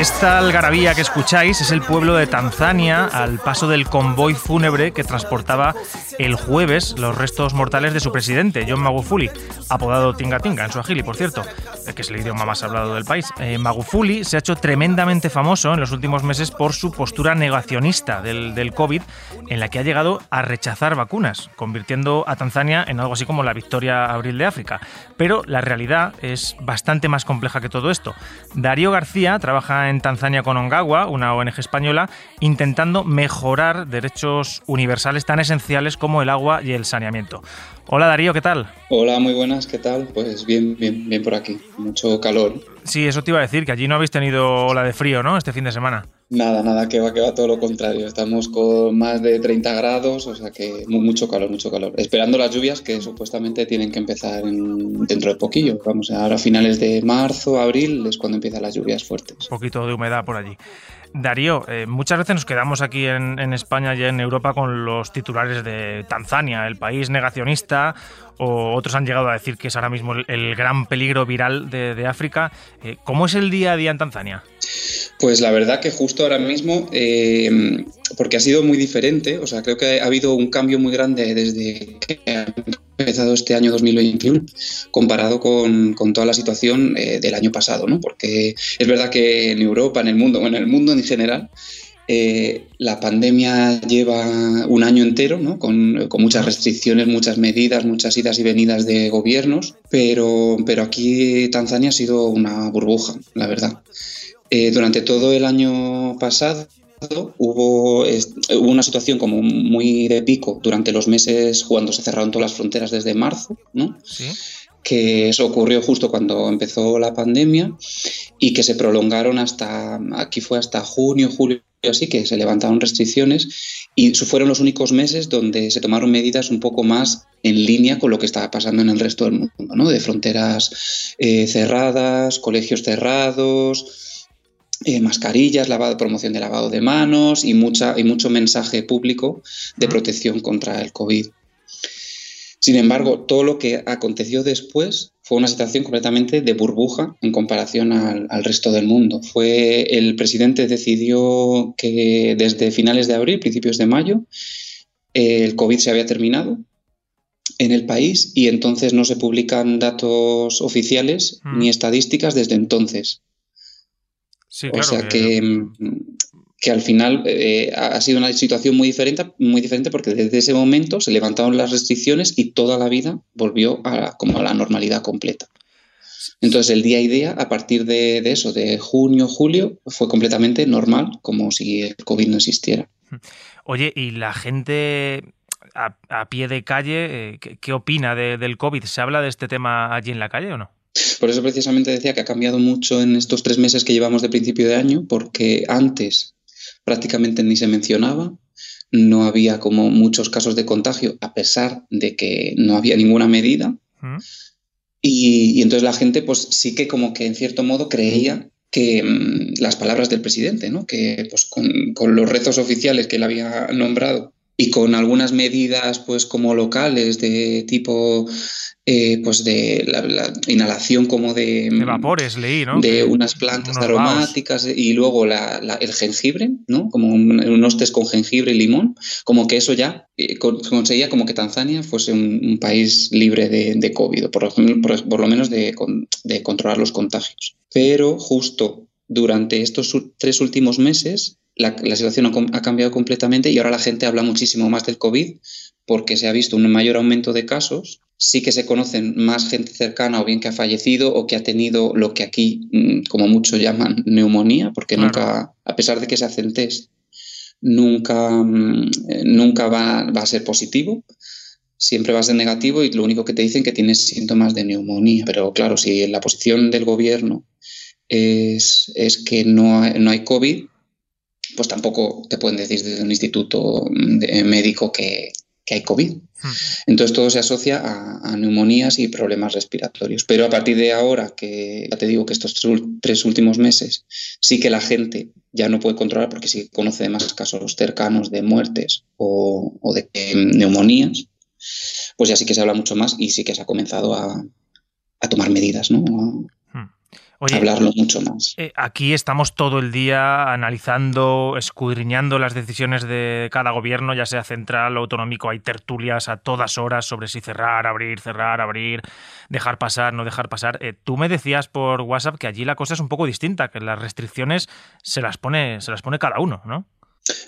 Esta algarabía que escucháis es el pueblo de Tanzania al paso del convoy fúnebre que transportaba el jueves los restos mortales de su presidente, John Magufuli, apodado Tinga Tinga en su agili, por cierto, que es el idioma más hablado del país. Eh, Magufuli se ha hecho tremendamente famoso en los últimos meses por su postura negacionista del, del COVID, en la que ha llegado a rechazar vacunas, convirtiendo a Tanzania en algo así como la victoria abril de África. Pero la realidad es bastante más compleja que todo esto. Darío García trabaja en Tanzania con Ongawa, una ONG española, intentando mejorar derechos universales tan esenciales como el agua y el saneamiento. Hola Darío, ¿qué tal? Hola, muy buenas, ¿qué tal? Pues bien, bien, bien por aquí. Mucho calor. Sí, eso te iba a decir, que allí no habéis tenido ola de frío, ¿no? Este fin de semana. Nada, nada, que va, que va todo lo contrario. Estamos con más de 30 grados, o sea que mucho calor, mucho calor. Esperando las lluvias que supuestamente tienen que empezar en- dentro de poquillo. Vamos, ahora a finales de marzo, abril es cuando empiezan las lluvias fuertes. Un poquito de humedad por allí. Darío, eh, muchas veces nos quedamos aquí en, en España y en Europa con los titulares de Tanzania, el país negacionista, o otros han llegado a decir que es ahora mismo el, gran peligro viral de, de África. Eh, ¿Cómo es el día a día en Tanzania? Pues la verdad que justo ahora mismo, eh, porque ha sido muy diferente, o sea, creo que ha habido un cambio muy grande desde que ha empezado este año 2021 comparado con, con toda la situación eh, del año pasado, ¿no? Porque es verdad que en Europa, en el mundo, bueno, en el mundo en general, eh, la pandemia lleva un año entero, ¿no? con, con muchas restricciones, muchas medidas, muchas idas y venidas de gobiernos, pero, pero aquí Tanzania ha sido una burbuja, la verdad. Eh, durante todo el año pasado hubo, hubo una situación como muy de pico durante los meses cuando se cerraron todas las fronteras desde marzo, ¿no? ¿Sí? que eso ocurrió justo cuando empezó la pandemia y que se prolongaron hasta, aquí fue hasta junio, julio, así que se levantaron restricciones y fueron los únicos meses donde se tomaron medidas un poco más en línea con lo que estaba pasando en el resto del mundo, ¿no? De fronteras eh, cerradas, colegios cerrados, eh, mascarillas, lavado, promoción de lavado de manos y, mucha, y mucho mensaje público de protección contra el COVID. Sin embargo, todo lo que aconteció después fue una situación completamente de burbuja en comparación al, al resto del mundo. Fue el presidente decidió que desde finales de abril, principios de mayo, el COVID se había terminado en el país y entonces no se publican datos oficiales Mm. ni estadísticas desde entonces. Sí, O claro. sea que, mm, que al final eh, ha sido una situación muy diferente, muy diferente porque desde ese momento se levantaron las restricciones y toda la vida volvió a, como a la normalidad completa. Entonces el día y día, a partir de, de eso, de junio, julio, fue completamente normal, como si el COVID no existiera. Oye, ¿y la gente a, a pie de calle, eh, ¿qué, qué opina de- del COVID? ¿Se habla de este tema allí en la calle o no? Por eso precisamente decía que ha cambiado mucho en estos tres meses que llevamos de principio de año, porque antes prácticamente ni se mencionaba, no había como muchos casos de contagio, a pesar de que no había ninguna medida. ¿Mm? Y, y entonces la gente, pues sí que como que en cierto modo creía que mm, las palabras del presidente, ¿no? Que pues con, con los rezos oficiales que él había nombrado y con algunas medidas pues como locales de tipo eh, pues de la, la inhalación como de, De vapores, leí, ¿no? de unas plantas unos vaos. aromáticas y luego la- el jengibre, ¿no? Como un- unos tés con jengibre y limón, como que eso ya eh, con- conseguía como que Tanzania fuese un, un país libre de, de COVID, por, por, por lo menos de, de controlar los contagios. Pero justo durante estos tres últimos meses la, la situación ha, cambiado completamente y ahora la gente habla muchísimo más del COVID porque se ha visto un mayor aumento de casos, sí que se conocen más gente cercana o bien que ha fallecido o que ha tenido lo que aquí mm, como mucho llaman neumonía, porque Claro. nunca, a pesar de que se hacen test, nunca, mm, eh, nunca va, va a ser positivo. Siempre va a ser negativo y lo único que te dicen que tienes síntomas de neumonía. Pero claro, si la posición del gobierno es, es que no hay, no hay COVID, pues tampoco te pueden decir desde un instituto médico que, hay COVID. Hmm. Entonces todo se asocia a, neumonías y problemas respiratorios. Pero a partir de ahora, que ya te digo que estos tres últimos meses sí que la gente ya no puede controlar porque sí conoce más casos cercanos de muertes o, de neumonías, pues ya sí que se habla mucho más y sí que se ha comenzado a, tomar medidas, ¿no? Hablarlo mucho más. Eh, aquí estamos todo el día analizando, escudriñando las decisiones de cada gobierno, ya sea central o autonómico. Hay tertulias a todas horas sobre si cerrar, abrir, cerrar, abrir, dejar pasar, no dejar pasar. Eh, tú me decías por WhatsApp que allí la cosa es un poco distinta, que las restricciones se las pone, se las pone cada uno, ¿no?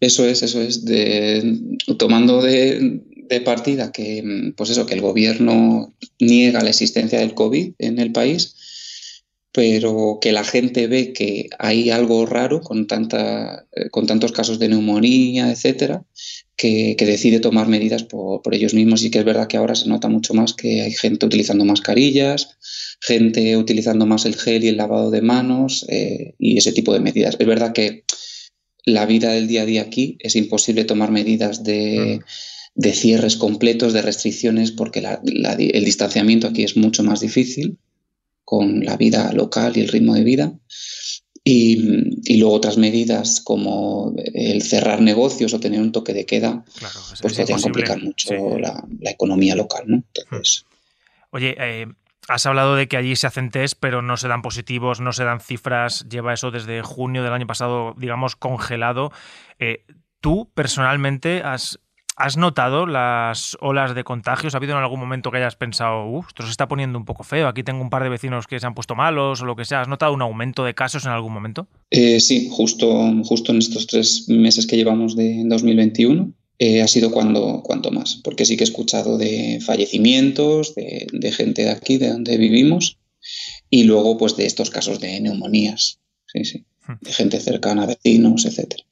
Eso es, eso es. De, tomando de, de partida que, pues eso, que el gobierno niega la existencia del COVID en el país pero que la gente ve que hay algo raro con, tanta, eh, con tantos casos de neumonía, etcétera, que, decide tomar medidas por, ellos mismos. Y que es verdad que ahora se nota mucho más que hay gente utilizando mascarillas, gente utilizando más el gel y el lavado de manos eh, y ese tipo de medidas. Es verdad que la vida del día a día aquí es imposible tomar medidas de, mm. cierres completos, de restricciones, porque el distanciamiento aquí es mucho más difícil con la vida local y el ritmo de vida. Y, luego otras medidas como el cerrar negocios o tener un toque de queda, pues podrían complicar mucho la, economía local. ¿no? Entonces, Oye, eh, has hablado de que allí se hacen test, pero no se dan positivos, no se dan cifras. Lleva eso desde junio del año pasado, digamos, congelado. Eh, ¿Tú personalmente has ¿Has notado las olas de contagios? ¿Ha habido en algún momento que hayas pensado, uff, esto se está poniendo un poco feo, aquí tengo un par de vecinos que se han puesto malos o lo que sea? ¿Has notado un aumento de casos en algún momento? Eh, sí, justo, justo en estos tres meses que llevamos de 2021 eh, ha sido cuando, cuanto más, porque sí que he escuchado de fallecimientos, de, gente de aquí, de donde vivimos, y luego pues de estos casos de neumonías, sí, sí, hmm. de gente cercana, vecinos, etcétera.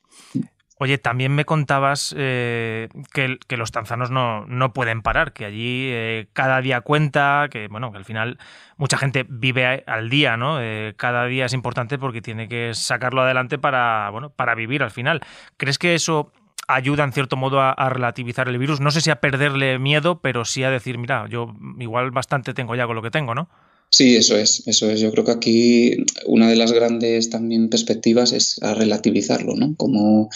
Oye, también me contabas eh, que, los tanzanos no, pueden parar, que allí eh, cada día cuenta, que bueno, que al final mucha gente vive al día, ¿no? Eh, cada día es importante porque tiene que sacarlo adelante para, bueno, para vivir al final. ¿Crees que eso ayuda en cierto modo a, relativizar el virus? No sé si a perderle miedo, pero sí a decir, mira, yo igual bastante tengo ya con lo que tengo, ¿no? Sí, eso es, eso es. Yo creo que aquí una de las grandes también perspectivas es a relativizarlo, ¿no? Como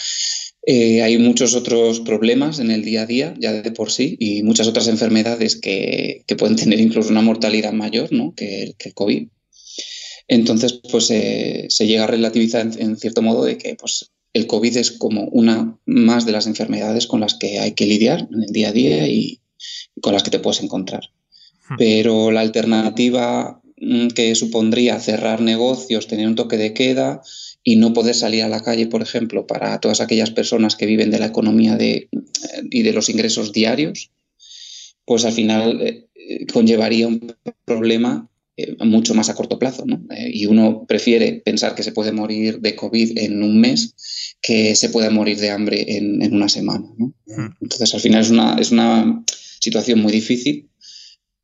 eh, hay muchos otros problemas en el día a día, ya de por sí, y muchas otras enfermedades que, pueden tener incluso una mortalidad mayor ¿no? que, el, COVID. Entonces, pues eh, se llega a relativizar en, cierto modo de que pues, el COVID es como una más de las enfermedades con las que hay que lidiar en el día a día y, con las que te puedes encontrar. Pero la alternativa mm, que supondría cerrar negocios, tener un toque de queda, y no poder salir a la calle, por ejemplo, para todas aquellas personas que viven de la economía de, y de los ingresos diarios, pues al final eh, conllevaría un problema eh, mucho más a corto plazo. ¿no? Eh, y uno prefiere pensar que se puede morir de COVID en un mes que se pueda morir de hambre en, una semana. ¿no? Entonces, al final es una, es una situación muy difícil,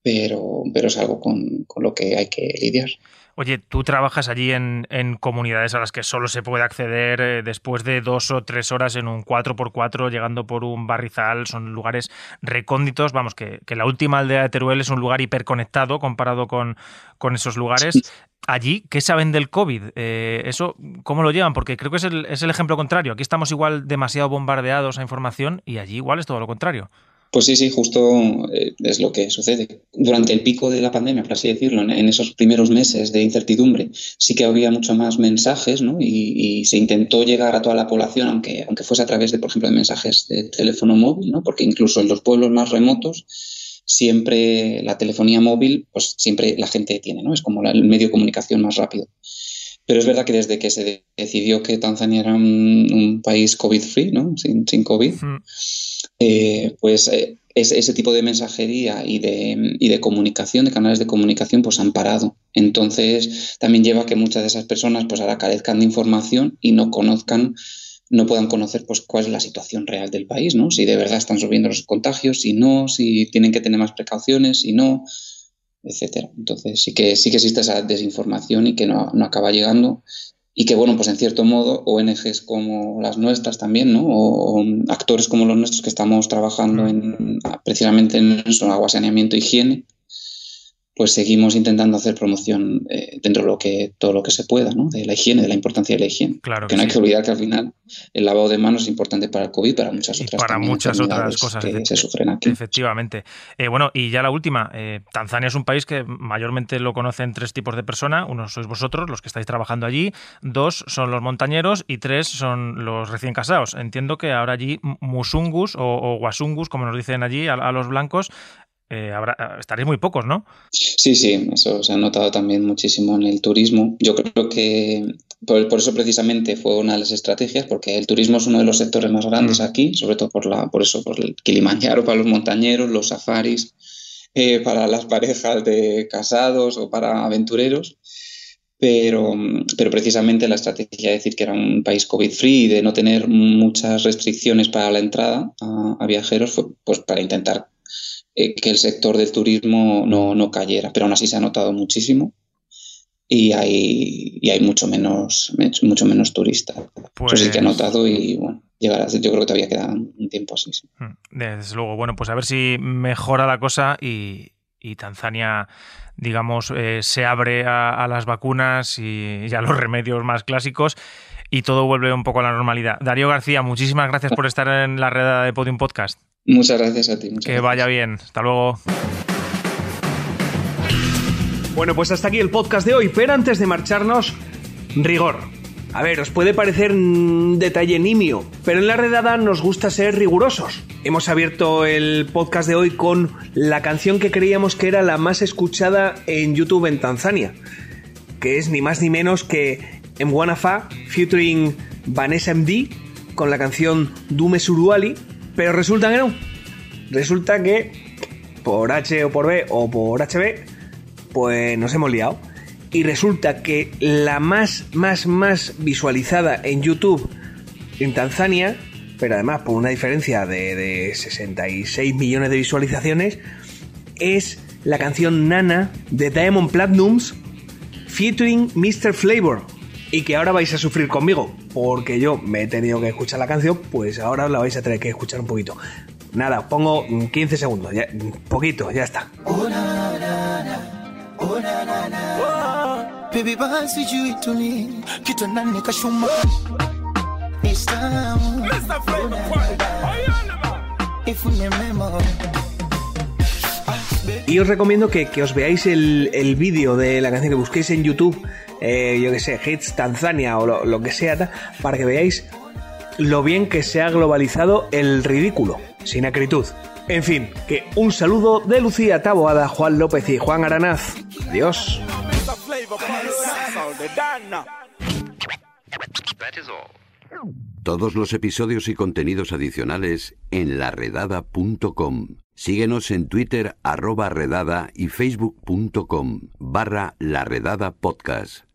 pero, pero es algo con, con lo que hay que lidiar. Oye, tú trabajas allí en, comunidades a las que solo se puede acceder eh, después de dos o tres horas en un 4x4, llegando por un barrizal, son lugares recónditos. Vamos, que, la última aldea de Teruel es un lugar hiperconectado comparado con, con esos lugares. Allí, ¿qué saben del COVID? Eh, ¿Eso cómo lo llevan? Porque creo que es el, es el ejemplo contrario. Aquí estamos igual demasiado bombardeados a información y allí igual es todo lo contrario. Pues sí, sí, justo eh, es lo que sucede. Durante el pico de la pandemia, por así decirlo, en esos primeros meses de incertidumbre, sí que había mucho más mensajes, ¿no? Y, se intentó llegar a toda la población, aunque, aunque fuese a través de, por ejemplo, de mensajes de teléfono móvil, ¿no? Porque incluso en los pueblos más remotos, siempre la telefonía móvil, pues siempre la gente tiene, ¿no? Es como el medio de comunicación más rápido. Pero es verdad que desde que se decidió que Tanzania era un, país COVID-free, ¿no? Sin, sin COVID, eh, pues eh, ese, tipo de mensajería y de, y de, comunicación, de canales de comunicación, pues han parado. Entonces, también lleva a que muchas de esas personas pues ahora carezcan de información y no conozcan, no puedan conocer pues cuál es la situación real del país, ¿no? Si de verdad están subiendo los contagios, si no, si tienen que tener más precauciones, si no, etcétera. Entonces, sí que, sí que existe esa desinformación y que no, no acaba llegando y que, bueno, pues en cierto modo, ONGs como las nuestras también, ¿no? O, actores como los nuestros que estamos trabajando en, precisamente en eso, agua, saneamiento, higiene, pues seguimos intentando hacer promoción eh, dentro de lo que, todo lo que se pueda, ¿no? De la higiene, de la importancia de la higiene. Claro que, no hay que olvidar que al final el lavado de manos es importante para el COVID, para muchas otras para muchas otras cosas que se sufren aquí. Efectivamente. Eh, bueno, y ya la última. Eh, Tanzania es un país que mayormente lo conocen tres tipos de personas. Uno sois vosotros, los que estáis trabajando allí. Dos son los montañeros y tres son los recién casados. Entiendo que ahora allí musungus o, o como nos dicen allí, a los blancos, eh, estaréis muy pocos, ¿no? Sí, sí, eso se ha notado también muchísimo en el turismo. Yo creo que por, eso precisamente fue una de las estrategias, porque el turismo es uno de los sectores más grandes mm. aquí, sobre todo por, la, por eso, por el Kilimanjaro para los montañeros, los safaris, eh, para las parejas de casados o para aventureros. Pero, pero, precisamente la estrategia de decir que era un país COVID-free y de no tener muchas restricciones para la entrada a, a, viajeros fue pues para intentar eh, que el sector del turismo no, no, cayera, pero aún así se ha notado muchísimo y hay, y hay mucho, menos, mucho menos turistas. Eso sí que ha pues notado y bueno, llegará, yo creo que todavía queda un tiempo así. Hmm, desde luego, bueno, pues a ver si mejora la cosa y, y Tanzania digamos, eh, se abre a, las vacunas y, y, a los remedios más clásicos y todo vuelve un poco a la normalidad. Darío García, muchísimas gracias por estar en la red de Podium Podcast. Muchas gracias a ti. que vaya bien. Hasta luego. Bueno, pues hasta aquí el podcast de hoy, pero antes de marcharnos, rigor. A ver, os puede parecer un detalle nimio, pero en la redada nos gusta ser rigurosos. Hemos abierto el podcast de hoy con la canción que creíamos que era la más escuchada en YouTube en Tanzania, que es ni más ni menos que Mwanafa featuring Vanessa MD con la canción Dume Suruali, pero resulta que no. Resulta que por H o por B o por HB, pues nos hemos liado. Y resulta que la más, más, más visualizada en YouTube en Tanzania, pero además por una diferencia de, de 66 millones de visualizaciones, es la canción Nana de Diamond Platinums featuring Mr. Flavor. Y que ahora vais a sufrir conmigo, porque yo me he tenido que escuchar la canción, pues ahora la vais a tener que escuchar un poquito. Nada, pongo 15 segundos, ya, poquito, ya está. Y os recomiendo que, os veáis el, el vídeo de la canción que busquéis en YouTube eh, yo que sé, Hits Tanzania o lo, que sea, para que veáis lo bien que se ha globalizado el ridículo, sin acritud. En fin, que un saludo de Lucía Taboada, Juan López y Juan Aranaz. Adiós. Todos los episodios y contenidos adicionales en laredada.com. Síguenos en Twitter arroba redada y facebook.com barra laredada podcast.